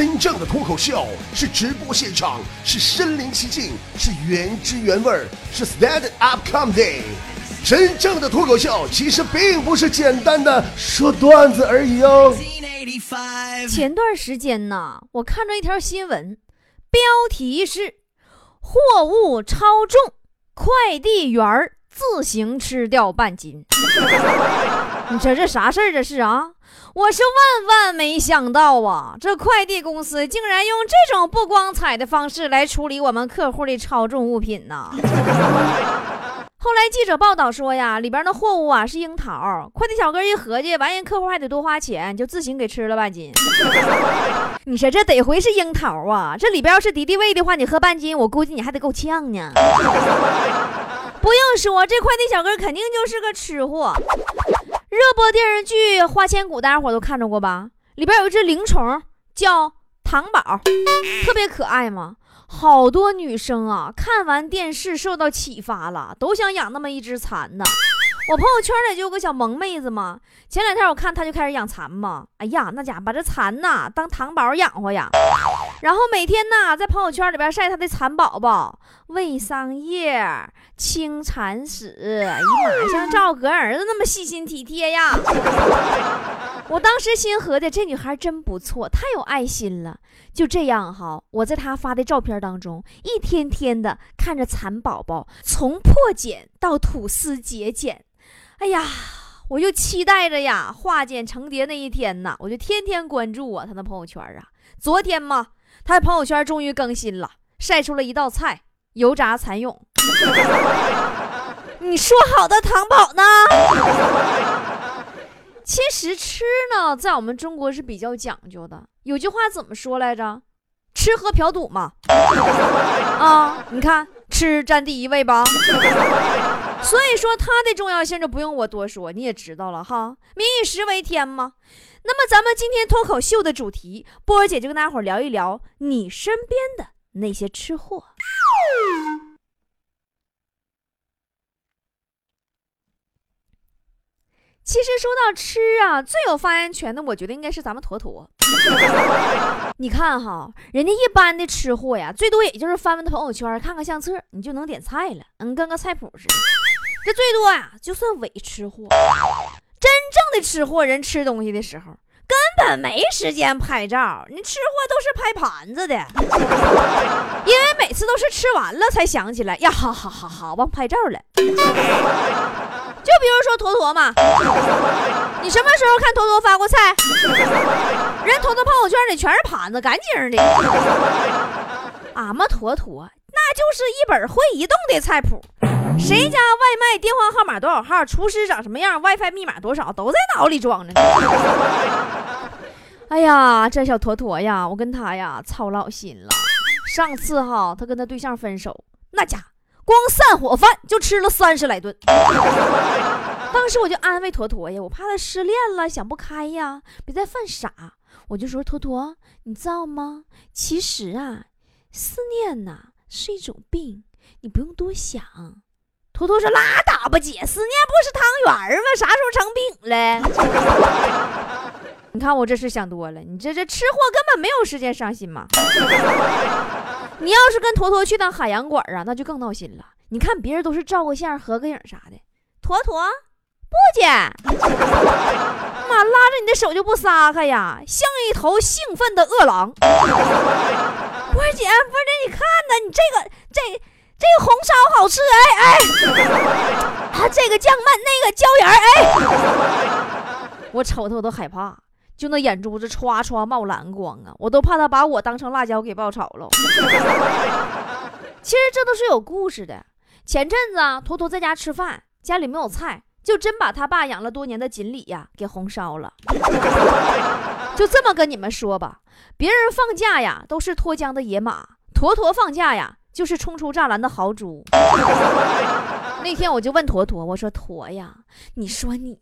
真正的脱口秀是直播现场，是身临其境，是原汁原味儿，是 stand up comedy。真正的脱口秀其实并不是简单的说段子而已哦。前段时间呢，我看着一条新闻，标题是“货物超重，快递员儿自行吃掉半斤”。你这这啥事儿？这是啊！我是万万没想到啊，这快递公司竟然用这种不光彩的方式来处理我们客户的超重物品呢。后来记者报道说呀，里边的货物啊是樱桃，快递小哥一合计，完人客户还得多花钱，就自行给吃了半斤。你说这得回是樱桃啊？这里边要是敌敌畏的话，你喝半斤，我估计你还得够呛呢。不用说，这快递小哥肯定就是个吃货。热播电视剧《花千骨》，大家伙都看着过吧？里边有一只灵虫叫糖宝，特别可爱嘛。好多女生啊，看完电视受到启发了，都想养那么一只蚕呢。我朋友圈里就有个小萌妹子嘛，前两天我看她就开始养蚕嘛。哎呀，那家伙把这蚕呐当糖宝养活呀，然后每天呢在朋友圈里边晒她的蚕宝宝，喂桑叶、清蚕屎。哎呀妈，像照个儿子那么细心体贴呀。我当时心合计，这女孩真不错，太有爱心了。就这样哈，我在她发的照片当中，一天天的看着蚕宝宝从破茧到吐丝结茧。哎呀，我就期待着呀，化茧成蝶那一天呐！我就天天关注啊，他的朋友圈啊。昨天嘛，他的朋友圈终于更新了，晒出了一道菜——油炸蚕蛹。你说好的糖宝呢？其实吃呢，在我们中国是比较讲究的。有句话怎么说来着？吃喝嫖赌嘛。啊，你看，吃占第一位吧。所以说它的重要性就不用我多说，你也知道了哈。民以食为天嘛。那么咱们今天脱口秀的主题，波儿姐就跟大伙儿聊一聊你身边的那些吃货。其实说到吃啊，最有发言权的，我觉得应该是咱们坨坨。你看哈，人家一般的吃货呀，最多也就是翻翻朋友圈，看看相册，你就能点菜了，嗯，跟个菜谱似的。这最多呀，就算伪吃货。真正的吃货人吃东西的时候，根本没时间拍照。你吃货都是拍盘子的，因为每次都是吃完了才想起来呀，好好好好，忘拍照了。就比如说坨坨嘛，你什么时候看坨坨发过菜？人坨坨朋友圈里全是盘子，干净的。俺们坨坨那就是一本会移动的菜谱。谁家外卖电话号码多少号，厨师长什么样，WiFi 密码多少，都在脑里装着呢。哎呀，这小坨坨呀，我跟他呀操老心了。上次哈，他跟他对象分手，那家光散伙饭就吃了三十来顿。当时我就安慰坨坨呀，我怕他失恋了，想不开呀，别再犯傻。我就说坨坨，你知道吗？其实啊，思念呐是一种病，你不用多想。坨坨说：“拉倒吧，姐，思念不是汤圆吗？啥时候成饼了？你看我这是想多了。你这这吃货根本没有时间伤心嘛。你要是跟坨坨去趟海洋馆啊，那就更闹心了。你看别人都是照个相、合个影啥的，坨坨不姐，妈拉着你的手就不撒开呀，像一头兴奋的饿狼。波姐，不是你看呢，你这个这。”这个红烧好吃，哎哎，啊，这个酱焖，那个椒盐，哎，我瞅他我都害怕，就那眼珠子歘歘冒蓝光啊，我都怕他把我当成辣椒给爆炒了。其实这都是有故事的。前阵子啊，坨坨在家吃饭，家里没有菜，就真把他爸养了多年的锦鲤呀给红烧了。就这么跟你们说吧，别人放假呀都是脱缰的野马，坨坨放假呀。就是冲出栅栏的豪猪。那天我就问坨坨，我说坨呀，你说你，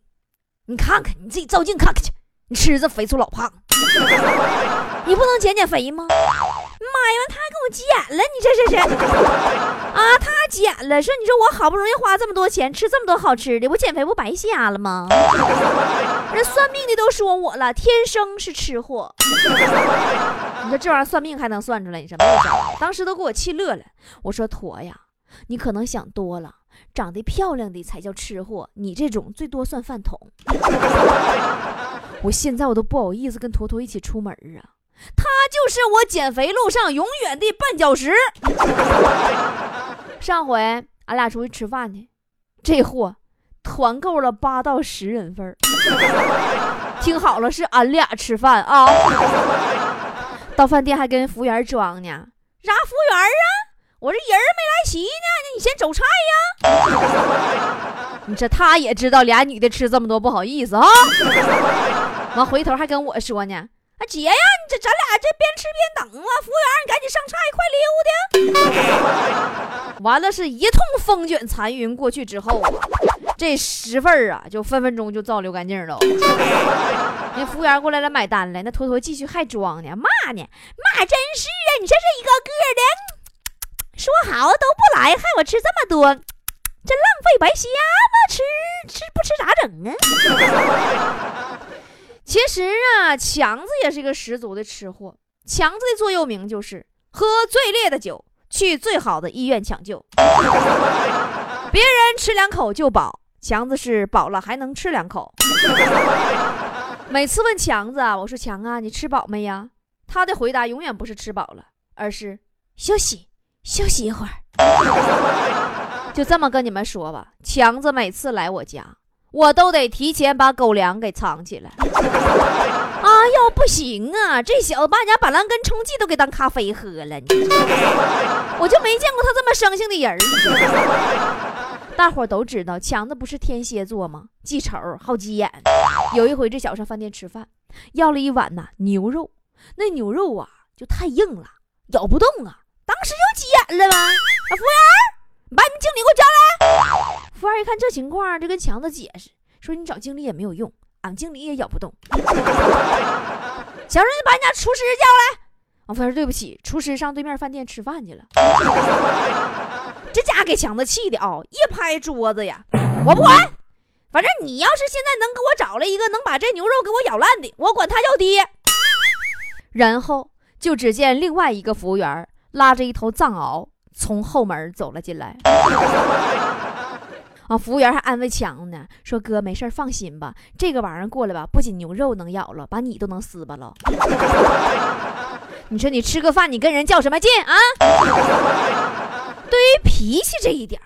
你看看你自己照镜看看去，你吃这肥粗老胖，你不能减减肥吗？妈呀，他还给我急眼了，你这这是啊？他减了，说你说我好不容易花这么多钱吃这么多好吃的，我减肥不白瞎了吗？人算命的都说我了，天生是吃货。你说这玩意儿算命还能算出来？你说没有招？当时都给我气乐了。我说驼呀，你可能想多了，长得漂亮的才叫吃货，你这种最多算饭桶。我现在我都不好意思跟坨坨一起出门啊，他就是我减肥路上永远的绊脚石。上回俺俩出去吃饭去，这货团购了八到十人份。听好了，是俺俩吃饭啊！到饭店还跟服务员装呢，啥服务员啊？我这人没来齐呢，那你先走菜呀！你这他也知道俩女的吃这么多不好意思啊。完回头还跟我说呢，啊姐呀，你这咱俩这边吃边等啊，服务员你赶紧上菜，快溜的！完了是一通风卷残云过去之后啊。这十份啊，就分分钟就造流干净了。那服务员过来了，买单了。那坨坨继续还装呢，骂呢，骂真是啊！你这是一个个的，说好都不来，害我吃这么多，这浪费白瞎吗？吃吃不吃咋整啊？其实啊，强子也是一个十足的吃货。强子的座右铭就是喝最烈的酒，去最好的医院抢救。别人吃两口就饱。强子是饱了还能吃两口。每次问强子啊，我说强啊，你吃饱没呀？他的回答永远不是吃饱了，而是休息休息一会儿。就这么跟你们说吧，强子每次来我家，我都得提前把狗粮给藏起来。哎呦，不行啊，这小子把人家板蓝根冲剂都给当咖啡喝了，我就没见过他这么生性的人大伙都知道，强子不是天蝎座吗？记仇，好急眼。有一回，这小子上饭店吃饭，要了一碗呐牛肉，那牛肉啊就太硬了，咬不动啊。当时就急眼了吧？啊，服务员，把你们经理给我叫来。服务员一看这情况，就跟强子解释说：“你找经理也没有用，俺经理也咬不动。”强子，你把你家厨师叫来。我服务员对不起，厨师上对面饭店吃饭去了。这家给强子气的啊，一拍桌子呀！我不管，反正你要是现在能给我找来一个能把这牛肉给我咬烂的，我管他叫爹。然后就只见另外一个服务员拉着一头藏獒从后门走了进来。啊，服务员还安慰强呢，说哥没事放心吧，这个玩意儿过来吧，不仅牛肉能咬了，把你都能撕巴了。你说你吃个饭，你跟人较什么劲啊？对于脾气这一点，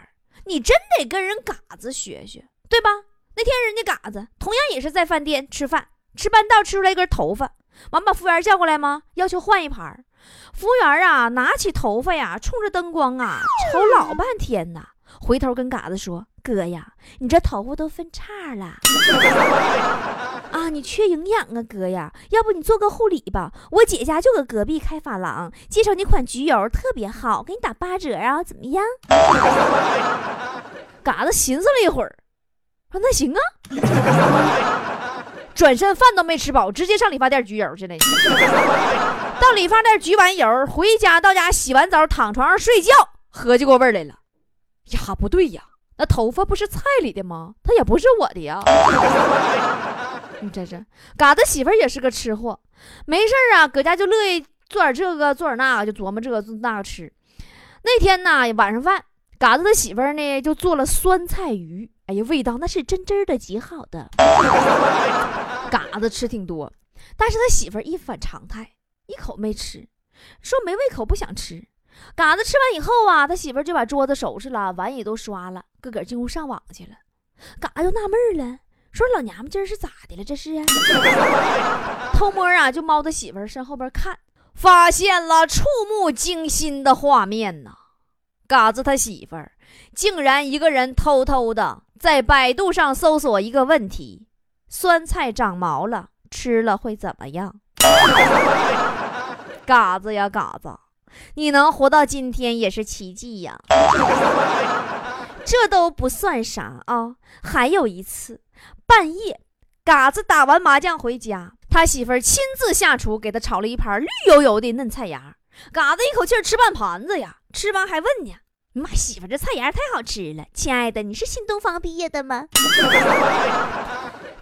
你真得跟人嘎子学学，对吧？那天人家嘎子同样也是在饭店吃饭，吃半道吃出来一根头发，完把服务员叫过来吗？要求换一盘。服务员啊，拿起头发呀，冲着灯光啊瞅老半天呐，回头跟嘎子说：“哥呀，你这头发都分叉了。”啊，你缺营养啊，哥呀！要不你做个护理吧？我姐家就搁隔壁开发廊，介绍你款焗油，特别好，给你打八折啊，怎么样？嘎子寻思了一会儿，说那行啊。转身饭都没吃饱，直接上理发店焗油去了。到理发店焗完油，回家到家洗完澡，躺床上睡觉，合计过味来了。呀，不对呀，那头发不是菜里的吗？它也不是我的呀。你这是，嘎子媳妇也是个吃货，没事啊，搁家就乐意做点这个，做点那个，就琢磨这个做那个吃。那天呢，晚上饭，嘎子他媳妇呢就做了酸菜鱼，哎呀，味道那是真真的极好的。嘎子吃挺多，但是他媳妇一反常态，一口没吃，说没胃口不想吃。嘎子吃完以后啊，他媳妇就把桌子收拾了，碗也都刷了，自个进屋上网去了。嘎子就纳闷了。说老娘们今儿是咋的了？这是 偷摸啊，就猫他媳妇身后边看，发现了触目惊心的画面呐！嘎子他媳妇竟然一个人偷偷的在百度上搜索一个问题：酸菜长毛了，吃了会怎么样？嘎子呀，嘎子，你能活到今天也是奇迹呀！这都不算啥啊，还有一次。半夜，嘎子打完麻将回家，他媳妇儿亲自下厨给他炒了一盘绿油油的嫩菜芽。嘎子一口气吃半盘子呀，吃完还问呢：“妈媳妇这菜芽太好吃了，亲爱的，你是新东方毕业的吗？”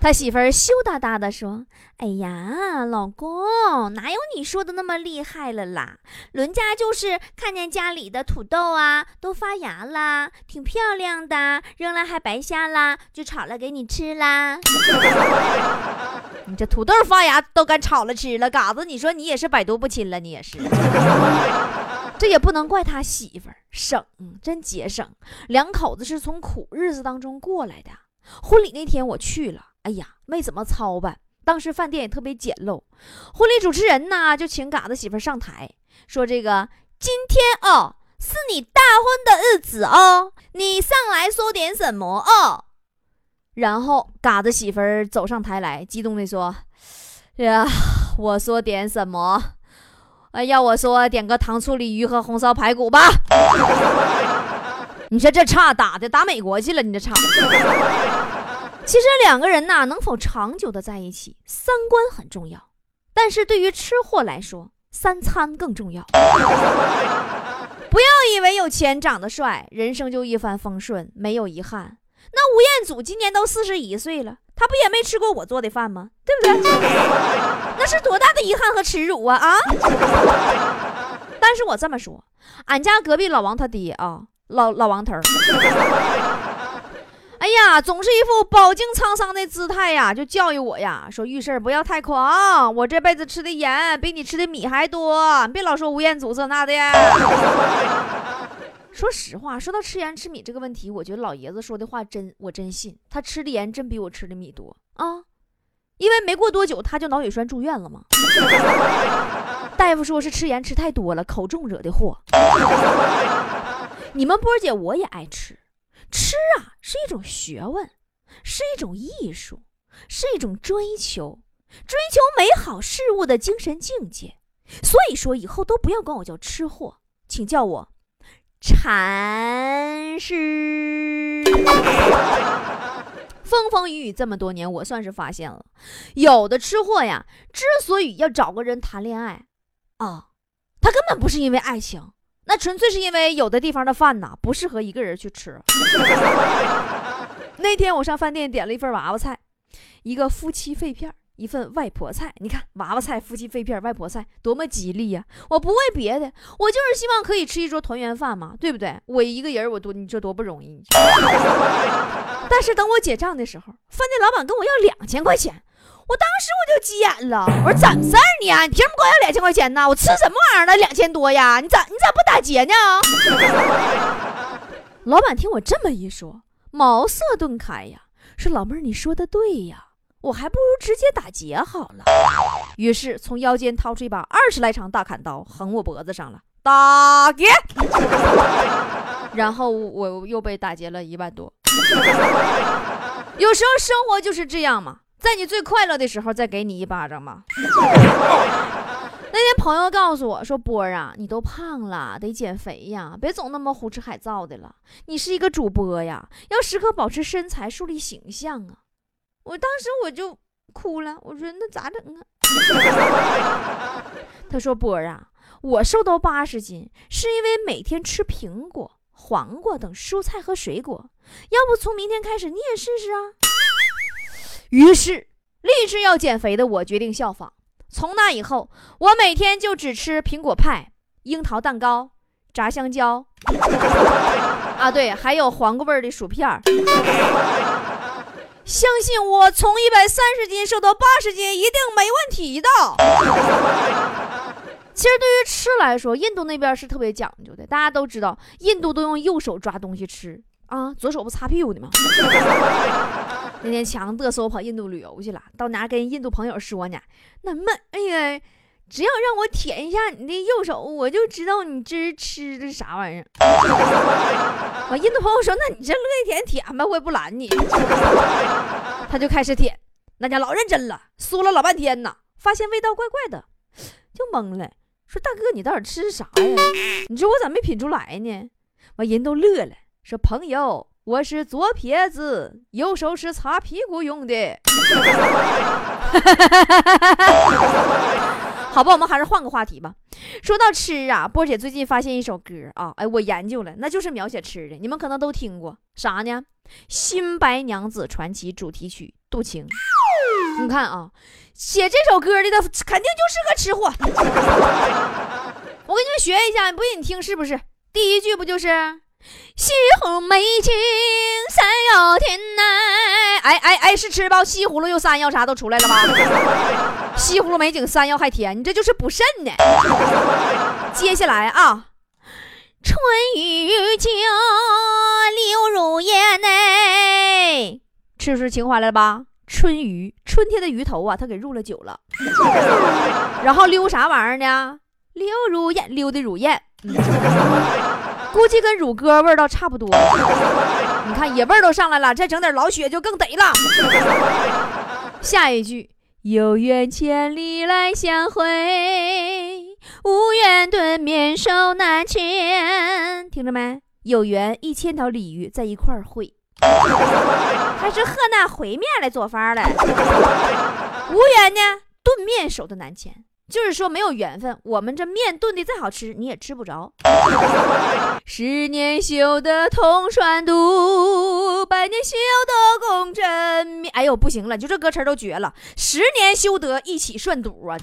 他媳妇儿羞答答的说：“哎呀，老公，哪有你说的那么厉害了啦？伦家就是看见家里的土豆啊都发芽啦，挺漂亮的，扔了还白瞎啦，就炒了给你吃啦。你这土豆发芽都敢炒了吃了，嘎子，你说你也是百毒不侵了，你也是。这也不能怪他媳妇儿省，真节省。两口子是从苦日子当中过来的。婚礼那天我去了。”哎呀，没怎么操办。当时饭店也特别简陋。婚礼主持人呢，就请嘎子媳妇上台，说：“这个今天哦，是你大婚的日子哦，你上来说点什么哦。”然后嘎子媳妇走上台来，激动地说：“呀，我说点什么？哎要，我说点个糖醋鲤鱼和红烧排骨吧。你说这差打的打美国去了，你这差。”其实两个人呐，能否长久的在一起，三观很重要。但是对于吃货来说，三餐更重要。不要以为有钱长得帅，人生就一帆风顺，没有遗憾。那吴彦祖今年都四十一岁了，他不也没吃过我做的饭吗？对不对？那是多大的遗憾和耻辱啊！啊！但是我这么说，俺家隔壁老王他爹啊，老老王头儿。哎呀，总是一副饱经沧桑的姿态呀，就教育我呀，说遇事不要太狂，我这辈子吃的盐比你吃的米还多，别老说吴彦祖这那的。说实话，说到吃盐吃米这个问题，我觉得老爷子说的话真，我真信，他吃的盐真比我吃的米多啊，因为没过多久他就脑血栓住院了嘛。大夫说是吃盐吃太多了，口重惹的祸。你们波姐我也爱吃。吃啊，是一种学问，是一种艺术，是一种追求，追求美好事物的精神境界。所以说，以后都不要管我叫吃货，请叫我禅师。风风雨雨这么多年，我算是发现了，有的吃货呀，之所以要找个人谈恋爱，啊，他根本不是因为爱情。那纯粹是因为有的地方的饭呐不适合一个人去吃。那天我上饭店点了一份娃娃菜，一个夫妻肺片，一份外婆菜。你看娃娃菜、夫妻肺片、外婆菜，多么吉利呀！我不为别的，我就是希望可以吃一桌团圆饭嘛，对不对？我一个人，我多你这多不容易。但是等我结账的时候，饭店老板跟我要两千块钱。我当时我就急眼了，我说怎么事儿呢？你凭什么光要两千块钱呢？我吃什么玩意儿了？两千多呀？你咋你咋不打劫呢？老板听我这么一说，茅塞顿开呀，说老妹儿你说的对呀，我还不如直接打劫好了。于是从腰间掏出一把二十来长大砍刀，横我脖子上了，打劫。然后我又被打劫了一万多。有时候生活就是这样嘛。在你最快乐的时候，再给你一巴掌吗。那天朋友告诉我说：“波儿啊，你都胖了，得减肥呀，别总那么胡吃海造的了。你是一个主播呀，要时刻保持身材，树立形象啊。”我当时我就哭了，我说：“那咋整啊？” 他说：“波儿啊，我瘦到八十斤，是因为每天吃苹果、黄瓜等蔬菜和水果。要不从明天开始你也试试啊？”于是，立志要减肥的我决定效仿。从那以后，我每天就只吃苹果派、樱桃蛋糕、炸香蕉，啊，对，还有黄瓜味的薯片相信我，从一百三十斤瘦到八十斤一定没问题的。其实，对于吃来说，印度那边是特别讲究的。大家都知道，印度都用右手抓东西吃啊，左手不擦屁股的吗？那天强嘚瑟我跑印度旅游去了，到那跟印度朋友说呢，那么哎呀，只要让我舔一下你的右手，我就知道你这是吃的啥玩意儿。我印度朋友说，那你这乐意舔舔吧，我也不拦你。他就开始舔，那家老认真了，嗦了老半天呢，发现味道怪怪的，就懵了，说大哥你到底吃啥呀？你说我咋没品出来呢？完人都乐了，说朋友。我是左撇子，右手是擦屁股用的。好吧，我们还是换个话题吧。说到吃啊，波姐最近发现一首歌啊，哎，我研究了，那就是描写吃的，你们可能都听过啥呢？《新白娘子传奇》主题曲《渡情》。你看啊，写这首歌的他肯定就是个吃货。我给你们学一下，不信你听是不是？第一句不就是“西湖美景山药甜奶”？哎哎哎，是吃吧？西葫芦又山药啥都出来了吧？西葫芦美景山药还甜，你这就是补肾呢。接下来啊，“春雨酒，柳如烟”呢，吃出情怀来了吧？春鱼，春天的鱼头啊，他给入了酒了，然后溜啥玩意儿呢？溜如燕，溜的如燕，估计跟乳鸽味道差不多。你看野味儿都上来了，再整点老雪就更得了。下一句，有缘千里来相会，无缘对面手难牵。听着没？有缘一千条鲤鱼在一块儿会。还是河南烩面来做法嘞，无缘呢，炖面手的难牵，就是说没有缘分，我们这面炖的再好吃，你也吃不着。十年修得同船渡，百年修得共枕眠。哎呦，不行了，就这歌词都绝了。十年修得一起涮肚啊！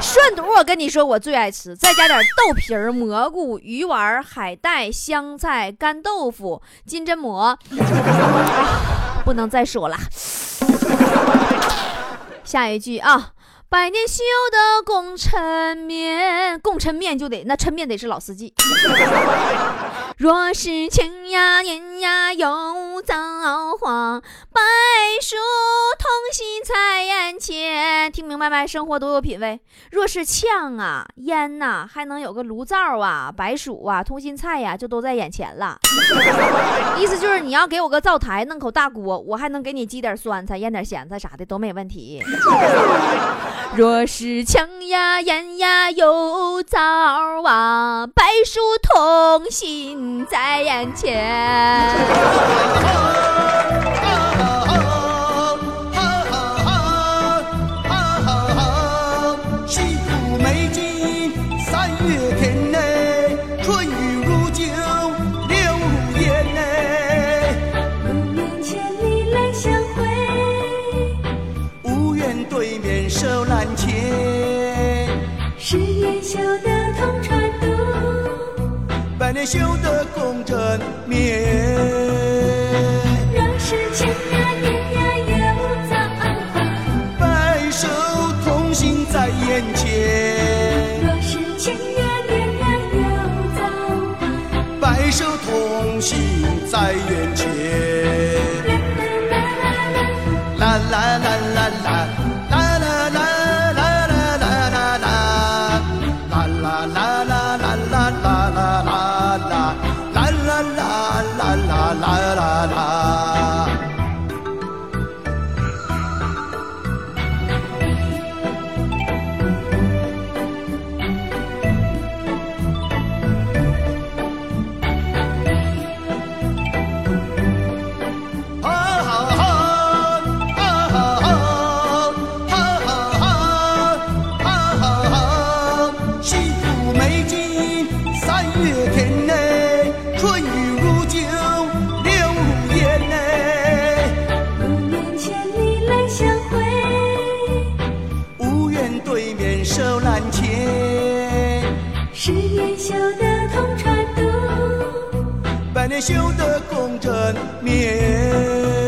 涮肚，我跟你说，我最爱吃，再加点豆皮儿、蘑菇、鱼丸、海带、香菜、干豆腐、金针蘑。不能再说了。下一句啊。百年修得共抻面，共抻面就得那抻面得是老司机。若是青呀念呀又造化，白首同心在眼前。听明白没？生活多有品味。若是呛啊烟呐，还能有个炉灶啊，白薯啊，通心菜呀，就都在眼前了。意思就是你要给我个灶台，弄口大锅，我还能给你积点酸菜，腌点咸菜啥的都没问题。若是枪呀烟呀有枣啊，白薯同心在眼前。修得共枕眠，若是情呀年呀有造化，白首同心在眼前。若是情呀年呀有造化，白首同心在眼前。修得共枕眠，